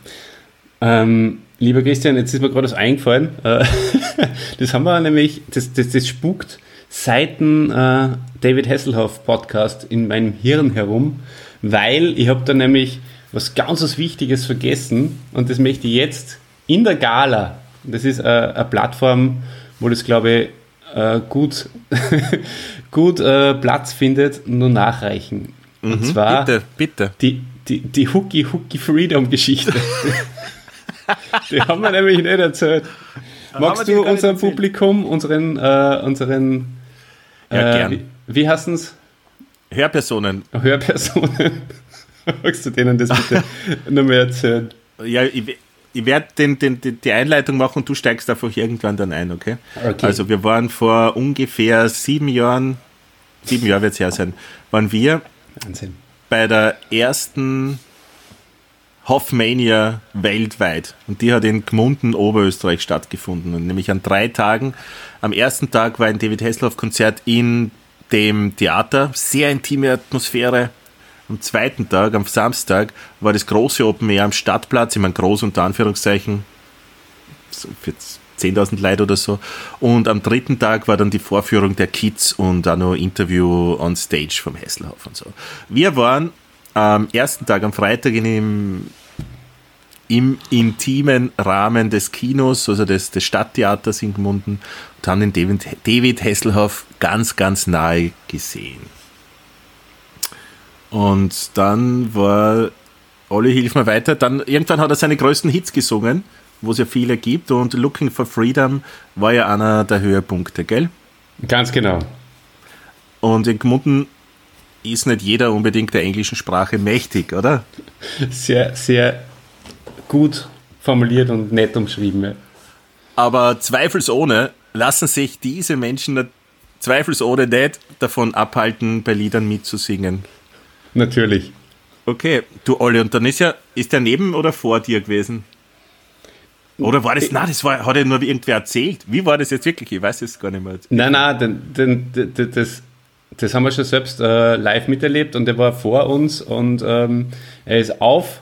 Ähm, lieber Christian, jetzt ist mir gerade was eingefallen. Äh, das haben wir nämlich, das, das, das spukt seit dem äh, David Hasselhoff Podcast in meinem Hirn herum, weil ich habe da nämlich was ganz was Wichtiges vergessen und das möchte ich jetzt in der Gala, das ist äh, eine Plattform, wo das glaube ich äh, gut, gut äh, Platz findet, nur nachreichen. Und zwar Bitte, bitte. die, die, die Hooky Hooky Freedom Geschichte. die haben wir nämlich nicht erzählt. Magst du unserem. Publikum, unseren, äh, unseren Ja, äh, gern. wie, wie heißen es? Hörpersonen. Hörpersonen. Magst du denen das bitte nur mehr erzählen? Ja, ich, ich werde den, den, die- Einleitung machen und du steigst einfach irgendwann dann ein, okay? Okay. Also wir waren vor ungefähr sieben Jahren, sieben Jahre wird es her sein, waren wir Wahnsinn. bei der ersten Hoffmania weltweit. Und die hat in Gmunden, Oberösterreich stattgefunden. Und nämlich an drei Tagen. Am ersten Tag war ein David Hasselhoff-Konzert in dem Theater. Sehr intime Atmosphäre. Am zweiten Tag, am Samstag, war das große Open Air am Stadtplatz. Ich meine, groß unter Anführungszeichen. So für 10.000 Leute oder so. Und am dritten Tag war dann die Vorführung der Kids und auch noch Interview on Stage vom Hasselhoff und so. Wir waren am ersten Tag, am Freitag, in dem, im intimen Rahmen des Kinos, also des, des Stadttheaters in Gmunden, und haben den David, David Hasselhoff ganz, ganz nahe gesehen. Und dann war, Olli, hilf mir weiter, dann irgendwann hat er seine größten Hits gesungen, wo es ja viele gibt, und Looking for Freedom war ja einer der Höhepunkte, gell? Ganz genau. Und in Gmunden ist nicht jeder unbedingt der englischen Sprache mächtig, oder? Sehr, sehr gut formuliert und nett umschrieben. Ja. Aber zweifelsohne lassen sich diese Menschen zweifelsohne nicht davon abhalten, bei Liedern mitzusingen. Natürlich. Okay, du Olli, und dann ist ja, ist der neben oder vor dir gewesen? Oder war das, nein, das war, hat er nur irgendwer erzählt. Wie war das jetzt wirklich? Ich weiß es gar nicht mehr. Nein, nein, den, den, den, das, das haben wir schon selbst äh, live miterlebt und er war vor uns und ähm, er ist auf,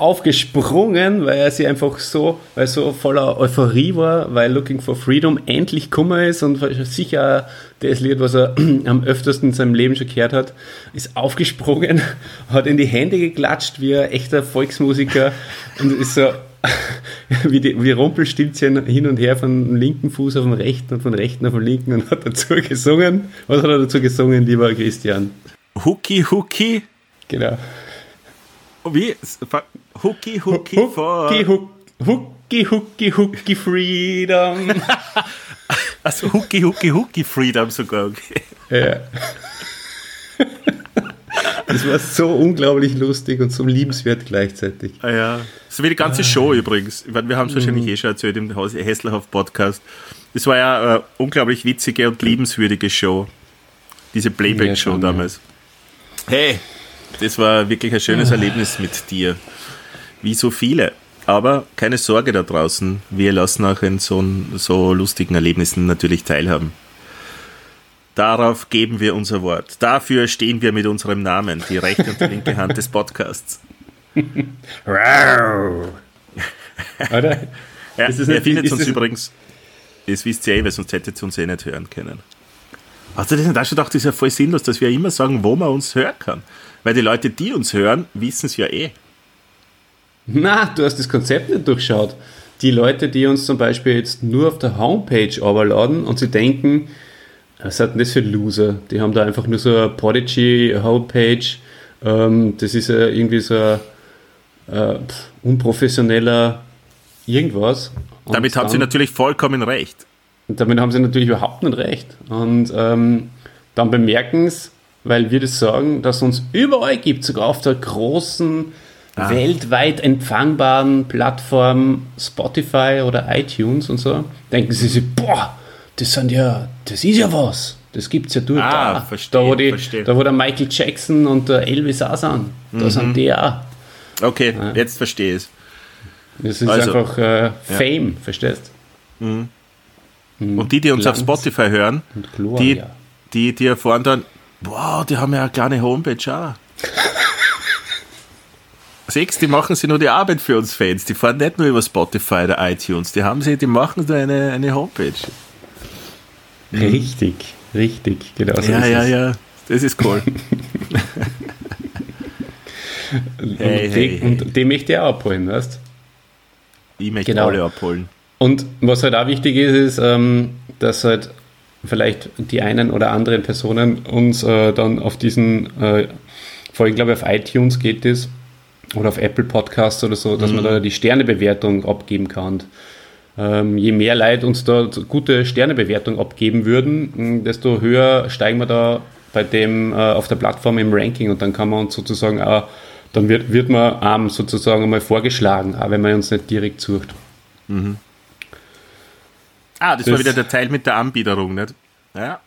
aufgesprungen, weil er sich einfach so, weil so voller Euphorie war, weil Looking for Freedom endlich Kummer ist und sicher das Lied, was er am öftersten in seinem Leben schon gehört hat, ist aufgesprungen, hat in die Hände geklatscht wie ein echter Volksmusiker und ist so wie, die, wie Rumpelstilzchen hin und her von linken Fuß auf den rechten und von rechten auf den linken und hat dazu gesungen. Was hat er dazu gesungen, lieber Christian? Hooky Hooky. Genau. Wie? Hooky Hooky for. Hooky Hooky Hooky Hooky Freedom. Also Hooky Hooky Hooky Freedom sogar, okay. Ja. Das war so unglaublich lustig und so liebenswert gleichzeitig. Ah ja. So wie die ganze Show übrigens. Ich meine, wir haben es wahrscheinlich eh schon erzählt im Hässlerhof Podcast. Das war ja eine unglaublich witzige und liebenswürdige Show. Diese Playback-Show Ja, damals. Hey, das war wirklich ein schönes Erlebnis mit dir. Wie so viele. Aber keine Sorge da draußen. Wir lassen auch in so, so lustigen Erlebnissen natürlich teilhaben. Darauf geben wir unser Wort. Dafür stehen wir mit unserem Namen, die rechte und die linke Hand des Podcasts. Oder? Ja, Ist er findet ist uns übrigens, das wisst ihr eh, weil sonst hättet ihr uns eh nicht hören können. Hast du das nicht auch schon gedacht, das ist ja voll sinnlos, dass wir immer sagen, wo man uns hören kann? Weil die Leute, die uns hören, wissen es ja eh. Na, du hast das Konzept nicht durchschaut. Die Leute, die uns zum Beispiel jetzt nur auf der Homepage overladen und sie denken, was hat denn das für Loser? Die haben da einfach nur so eine Prodigy-Homepage. Ähm, das ist ja irgendwie so ein äh, unprofessioneller irgendwas. Und Damit haben sie dann- natürlich vollkommen recht. damit haben sie natürlich überhaupt nicht recht. Und ähm, dann bemerken es, weil wir das sagen, dass es uns überall gibt, sogar auf der großen, weltweit empfangbaren Plattform Spotify oder iTunes und so, denken sie sich, boah, das sind ja, das ist ja was. Das gibt's ja durch. Ah, da, verstehe, da, wo die, verstehe. da, wo der Michael Jackson und der Elvis auch sind. Da Mhm. sind die auch. Okay, jetzt verstehe ich es. Das ist Also, einfach äh, Fame, verstehst Und die, die uns auf Glanz Spotify hören, und die, Gloria. die, die erfahren dann, wow, die haben ja eine kleine Homepage auch. Sechs, die machen sie nur die Arbeit für uns Fans. Die fahren nicht nur über Spotify oder iTunes. Die haben sie, die machen da eine, eine Homepage. Richtig, richtig, genau so ja, ist ja, es. ja. Das ist cool. Und, Hey, die, hey, hey. und die möchte ich auch abholen, weißt Ich möchte Genau. alle abholen. Und was halt auch wichtig ist, ist, ähm, dass halt vielleicht die einen oder anderen Personen uns äh, dann auf diesen, äh, vor allem glaube ich auf iTunes geht es, oder auf Apple Podcasts oder so, dass man da die Sternebewertung abgeben kann. Ähm, je mehr Leute uns da gute Sternebewertung abgeben würden, desto höher steigen wir da bei dem äh, auf der Plattform im Ranking und dann kann man uns sozusagen auch, dann wird, wird man ähm, sozusagen einmal vorgeschlagen, auch wenn man uns nicht direkt sucht. Ah, das, war Das- wieder der Teil mit der Anbiederung, nicht? Ja.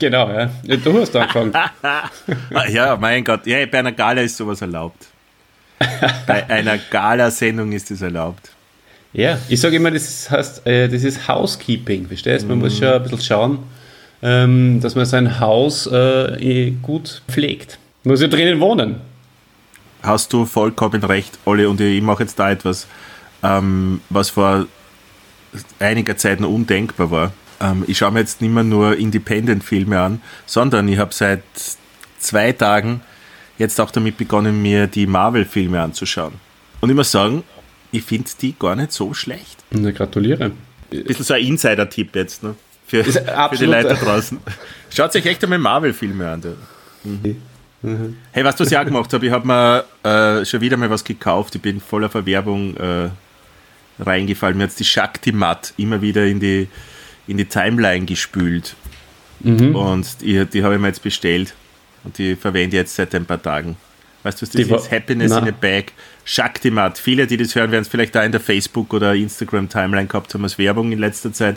Genau, ja. Ja, Du hast angefangen. Ah, ja, mein Gott. Ja, bei einer Gala ist sowas erlaubt. bei einer Gala-Sendung ist das erlaubt. ja, ich sage immer, das ist, heißt, äh, das ist Housekeeping, verstehst? Man muss schon ein bisschen schauen, ähm, dass man sein Haus äh, eh gut pflegt. Man muss ja drinnen wohnen. Hast du vollkommen recht, Olli, und ich mache jetzt da etwas, ähm, was vor einiger Zeit noch undenkbar war. Ähm, ich schaue mir jetzt nicht mehr nur Independent-Filme an, sondern ich habe seit zwei Tagen jetzt auch damit begonnen, mir die Marvel-Filme anzuschauen. Und ich muss sagen, ich finde die gar nicht so schlecht. Na, gratuliere. bisschen so ein Insider-Tipp jetzt, ne? Für, für die Leute draußen. Schaut euch echt einmal Marvel-Filme an. Du. Mhm. Hey, du, was ich auch gemacht habe? Ich habe mir äh, schon wieder mal was gekauft. Ich bin voller Verwerbung äh, reingefallen. Mir hat die Shakti Matt immer wieder in die, in die Timeline gespült. Und die, die habe ich mir jetzt bestellt. Und die verwende ich jetzt seit ein paar Tagen. Weißt du, was das Die ist? Happiness Na. in a Bag. Shakti Matt. Viele, die das hören, werden es vielleicht da in der Facebook- oder Instagram-Timeline gehabt haben als Werbung in letzter Zeit.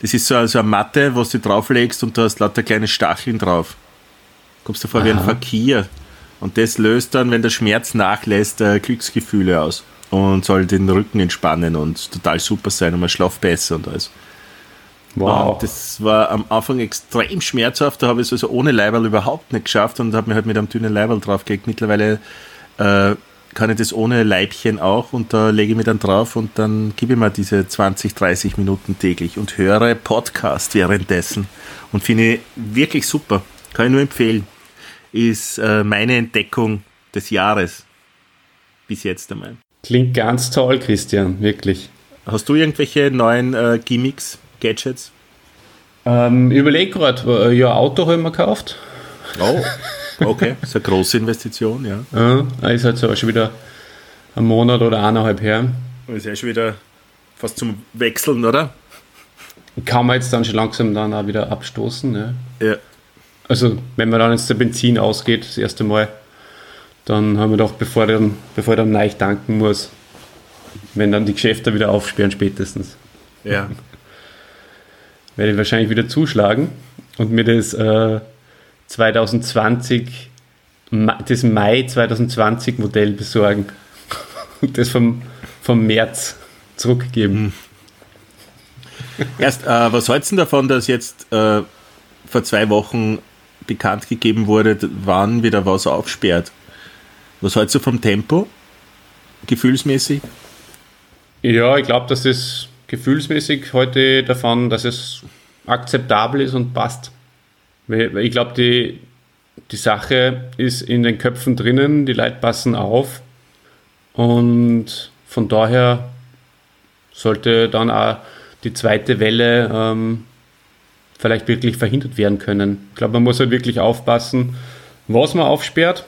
Das ist so, so eine Matte, wo du drauflegst und du hast lauter kleine Stacheln drauf. Kommst du vor wie ein Fakir. Und das löst dann, wenn der Schmerz nachlässt, äh, Glücksgefühle aus. und soll den Rücken entspannen und total super sein und man schlaft besser und alles. Wow. Und das war am Anfang extrem schmerzhaft, da habe ich es also ohne Leiberl überhaupt nicht geschafft und habe mir halt mit einem dünnen Leiberl draufgelegt. Mittlerweile äh, kann ich das ohne Leibchen auch und da lege ich mich dann drauf und dann gebe ich mir diese 20, 30 Minuten täglich und höre Podcast währenddessen und finde ich wirklich super. Kann ich nur empfehlen. Ist äh, meine Entdeckung des Jahres. Bis jetzt einmal. Klingt ganz toll, Christian, wirklich. Hast du irgendwelche neuen äh, Gimmicks, Gadgets? Ähm, überleg gerade, ja, Auto habe ich mir gekauft. Oh, okay. Das ist eine große Investition, ja. Ja, ist halt so schon wieder ein Monat oder eineinhalb her. Ist ja schon wieder fast zum Wechseln, oder? Kann man jetzt dann schon langsam dann auch wieder abstoßen. Ja. Ja. Also, wenn man dann jetzt der Benzin ausgeht, das erste Mal, dann haben wir doch, bevor ich dann, bevor ich dann neu tanken muss, wenn dann die Geschäfte wieder aufsperren, spätestens, Ja. werde ich wahrscheinlich wieder zuschlagen und mir das äh, 2020, Ma- das Mai 2020 Modell besorgen und das vom, vom März zurückgeben. Erst, äh, was hältst du davon, dass jetzt äh, vor zwei Wochen bekannt gegeben wurde, wann wieder was aufsperrt? Was hältst du vom Tempo? Gefühlsmäßig? Ja, ich glaube, dass es gefühlsmäßig heute davon, dass es akzeptabel ist und passt. Ich glaube, die, die Sache ist in den Köpfen drinnen, die Leute passen auf und von daher sollte dann auch die zweite Welle ähm, vielleicht wirklich verhindert werden können. Ich glaube, man muss halt wirklich aufpassen, was man aufsperrt,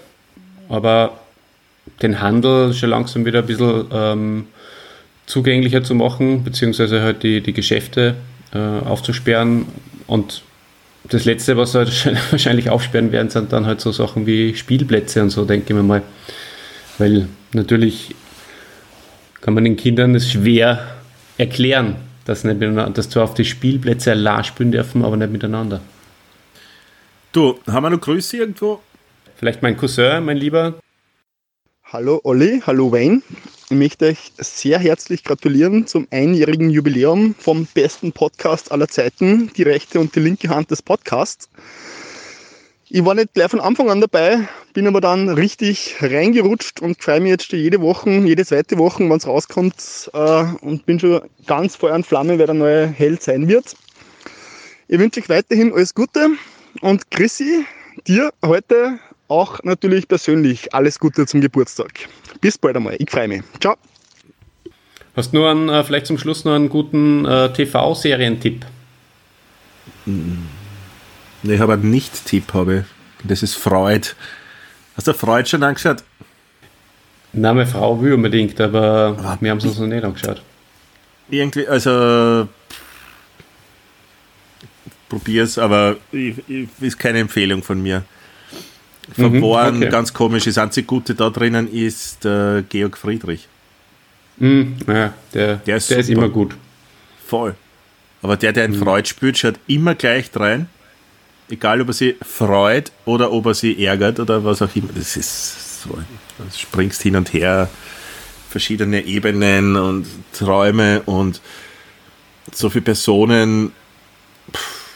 aber den Handel schon langsam wieder ein bisschen ähm, zugänglicher zu machen, beziehungsweise halt die, die Geschäfte äh, aufzusperren. Und das Letzte, was sie halt wahrscheinlich aufsperren werden, sind dann halt so Sachen wie Spielplätze und so, denke ich mir mal. Weil natürlich kann man den Kindern das schwer erklären, dass, nicht dass zwar auf die Spielplätze allein spielen dürfen, aber nicht miteinander. Du, haben wir noch Grüße irgendwo? Vielleicht mein Cousin, mein Lieber. Hallo Olli, hallo Wayne. Ich möchte euch sehr herzlich gratulieren zum einjährigen Jubiläum vom besten Podcast aller Zeiten, die rechte und die linke Hand des Podcasts. Ich war nicht gleich von Anfang an dabei, bin aber dann richtig reingerutscht und freue mich jetzt schon jede Woche, jede zweite Woche, wenn es rauskommt äh, und bin schon ganz Feuer und Flamme, wer der neue Held sein wird. Ich wünsche euch weiterhin alles Gute und Chrissy, dir heute auch natürlich persönlich alles Gute zum Geburtstag. Bis bald einmal. Ich freue mich. Ciao. Hast du nur einen, äh, vielleicht zum Schluss noch einen guten äh, TV-Serientipp? Ich habe einen Nicht-Tipp, habe ich. Das ist Freud. Hast du Freud schon angeschaut? Nein, meine Frau will unbedingt, aber wir haben es uns noch nicht angeschaut. Irgendwie, also probier's, aber ich, ich, ist keine Empfehlung von mir. Verbohren, okay. ganz komisch. Das einzige Gute da drinnen ist äh, Georg Friedrich. Mhm, ja, der, Der ist der ist immer gut. Voll. Aber der, der in Freud spürt, schaut immer gleich rein. Egal, ob er sie freut oder ob er sie ärgert oder was auch immer. Das ist so. Du springst hin und her, verschiedene Ebenen und Träume und so viele Personen. Pff,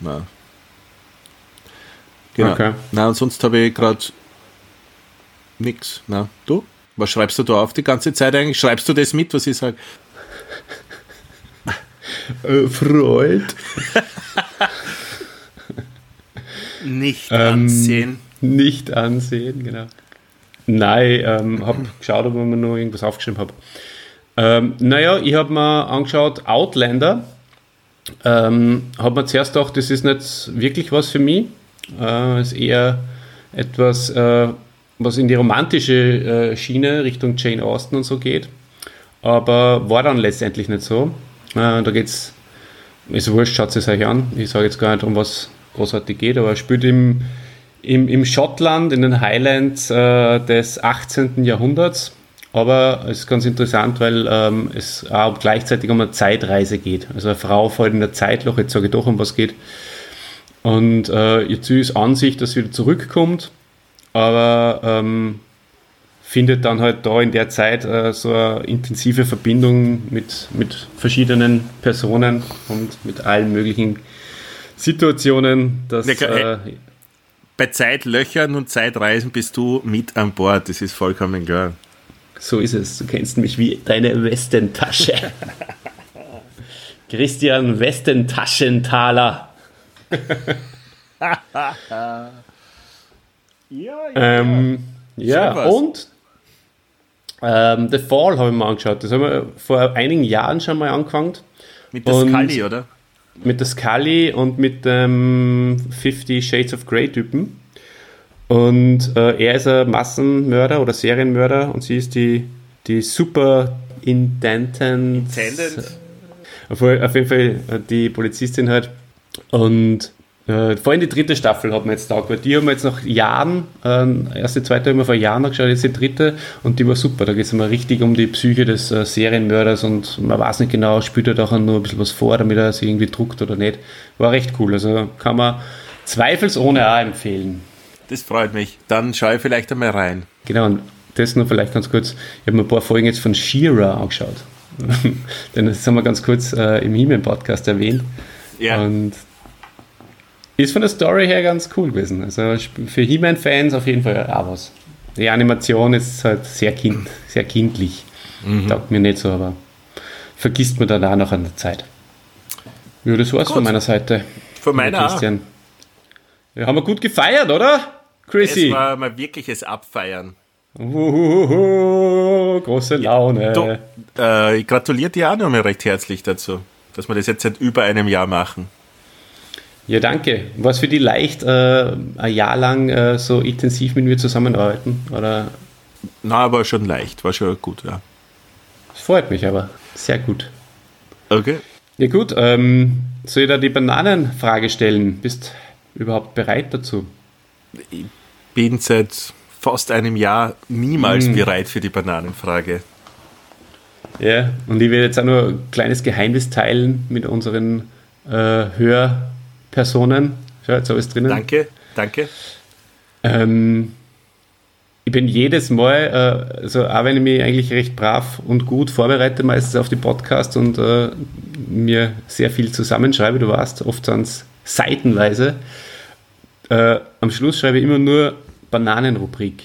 na. Genau. Okay. Na, und sonst habe ich gerade nichts. Na, du? Was schreibst du da auf die ganze Zeit eigentlich? Schreibst du das mit, was ich sage? Äh, Freud. Nicht Ähm, ansehen. Nicht ansehen, genau. Nein, ähm, habe geschaut, ob ich mir noch irgendwas aufgeschrieben habe. Ähm, naja, ich habe mir angeschaut Outlander. Ähm, habe mir zuerst gedacht, das ist nicht wirklich was für mich. Äh, ist eher etwas, äh, was in die romantische äh, Schiene Richtung Jane Austen und so geht. Aber war dann letztendlich nicht so. Äh, da geht's, ist wurscht, schaut es euch an. Ich sage jetzt gar nicht, um was großartig geht, aber er spielt im, im, im Schottland, in den Highlands äh, des 18. Jahrhunderts. Aber es ist ganz interessant, weil ähm, es auch gleichzeitig um eine Zeitreise geht. Also eine Frau fällt in ein Zeitloch, jetzt sage ich doch, um was geht. Und äh, ihr Ziel ist an sich, dass sie wieder zurückkommt, aber ähm, findet dann halt da in der Zeit äh, so eine intensive Verbindung mit, mit verschiedenen Personen und mit allen möglichen Situationen, dass äh, Bei Zeitlöchern und Zeitreisen bist du mit an Bord, das ist vollkommen klar. so ist es. Du kennst mich wie deine Westentasche. Christian Westentaschenthaler. Ähm, ja, Schön war's. und ähm, The Fall habe ich mir angeschaut. Das haben wir vor einigen Jahren schon mal angefangen. Mit der Und- Scully, oder? Mit der Scully und mit dem 50 Shades of Grey Typen. Und äh, er ist ein Massenmörder oder Serienmörder und sie ist die, die Superintendent. Intendant. Auf, auf jeden Fall äh, die Polizistin halt. Und äh, vor allem die dritte Staffel hat mir jetzt taugt, weil die haben wir jetzt nach Jahren, ähm, erst die zweite haben wir vor Jahren angeschaut, jetzt die dritte und die war super. Da geht es immer richtig um die Psyche des äh, Serienmörders und man weiß nicht genau, spielt er da auch nur ein bisschen was vor, damit er sich irgendwie druckt oder nicht. War recht cool. Also kann man zweifelsohne auch empfehlen. Das freut mich. Dann schaue ich vielleicht einmal rein. Genau, und das nur vielleicht ganz kurz. Ich habe mir ein paar Folgen jetzt von She-Ra angeschaut. Denn das haben wir ganz kurz äh, im He-Man-Podcast erwähnt. Ja. Und ist von der Story her ganz cool gewesen. Also für He-Man-Fans auf jeden Fall auch was. Die Animation ist halt sehr, kind, sehr kindlich. Taugt mir nicht so, aber vergisst man dann auch noch an der Zeit. Ja, das war's Gut. von meiner Seite. Von meiner. Christian. Ja, haben wir gut gefeiert, oder? Chrissy. Es war mal wirkliches Abfeiern. Uhuhuhu, große Laune. Du, äh, ich gratuliere dir auch nochmal recht herzlich dazu, dass wir das jetzt seit über einem Jahr machen. Ja, danke. War es für die leicht, äh, ein Jahr lang äh, so intensiv mit mir zusammenarbeiten? Oder? Na, aber schon leicht, war schon gut, ja. Das freut mich aber. Sehr gut. Okay. Ja gut, ähm, soll ich da die Bananenfrage stellen? Bist überhaupt bereit dazu? Bin seit fast einem Jahr niemals bereit für die Bananenfrage. Ja, und ich will jetzt auch nur ein kleines Geheimnis teilen mit unseren äh, Hörpersonen. Schau, jetzt habe ich es drinnen. Danke, danke. Ähm, ich bin jedes Mal, äh, also auch wenn ich mich eigentlich recht brav und gut vorbereite, meistens auf die Podcasts und äh, mir sehr viel zusammenschreibe, du weißt, oft sind es seitenweise. Äh, am Schluss schreibe ich immer nur Bananenrubrik.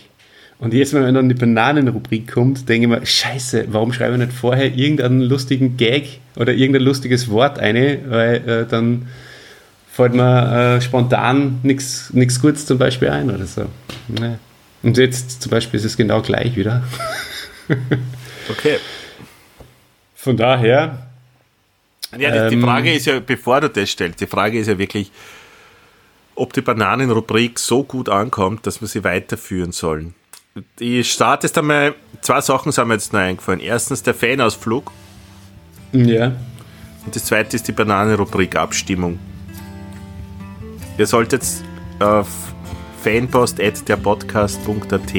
Und jedes Mal, wenn dann die Bananenrubrik kommt, denke ich mir, scheiße, warum schreibe ich nicht vorher irgendeinen lustigen Gag oder irgendein lustiges Wort ein, weil äh, dann fällt mir äh, spontan nichts Gutes zum Beispiel ein oder so. Ne. Und jetzt zum Beispiel ist es genau gleich wieder. Okay. Von daher, Ja, die, die Ähm. Frage ist ja, bevor du das stellst, die Frage ist ja wirklich, ob die Bananenrubrik so gut ankommt, dass wir sie weiterführen sollen. Ich starte jetzt einmal, zwei Sachen sind mir jetzt noch eingefallen. Erstens der Fanausflug ja, und das zweite ist die Bananenrubrik Abstimmung. Ihr solltet auf fanpost.derpodcast.at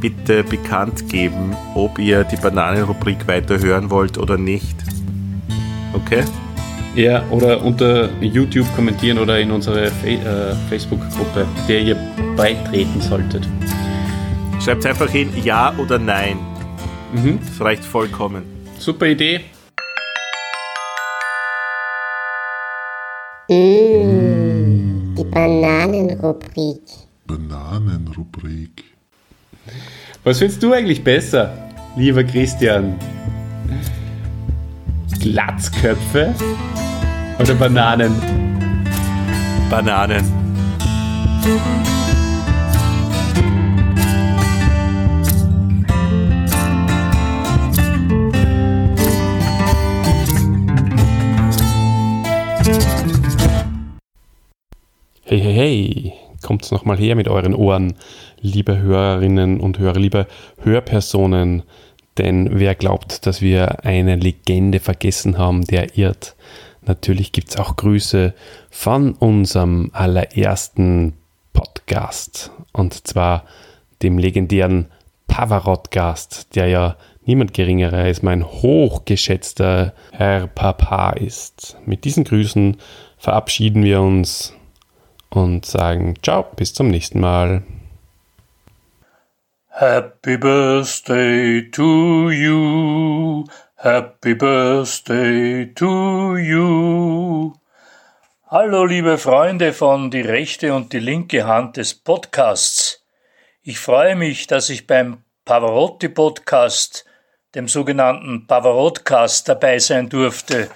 bitte bekannt geben, ob ihr die Bananenrubrik weiter hören wollt oder nicht. Okay? ja, oder unter YouTube kommentieren oder in unsere Fa äh, Facebook-Gruppe, der ihr beitreten solltet. Schreibt einfach hin Ja oder Nein. Mhm. Das reicht vollkommen. Super Idee. Mmh, die Bananenrubrik. Bananenrubrik. Was findest du eigentlich besser, lieber Christian? Glatzköpfe oder Bananen? Bananen. Hey, hey, hey, kommt's nochmal her mit euren Ohren, liebe Hörerinnen und Hörer, liebe Hörpersonen. Denn wer glaubt, dass wir eine Legende vergessen haben, der irrt. Natürlich gibt's auch Grüße von unserem allerersten Podcast. Und zwar dem legendären Pavarotti-Gast, der ja niemand geringerer als mein hochgeschätzter Herr Papa ist. Mit diesen Grüßen verabschieden wir uns und sagen Ciao, bis zum nächsten Mal. Happy Birthday to you. Happy Birthday to you. Hallo liebe Freunde von Die rechte und die linke Hand des Podcasts. Ich freue mich, dass ich beim Pavarotti Podcast, dem sogenannten Pavarotcast, dabei sein durfte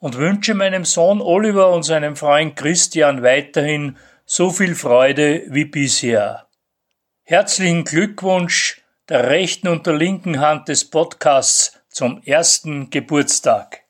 und wünsche meinem Sohn Oliver und seinem Freund Christian weiterhin so viel Freude wie bisher. Herzlichen Glückwunsch der rechten und der linken Hand des Podcasts zum ersten Geburtstag.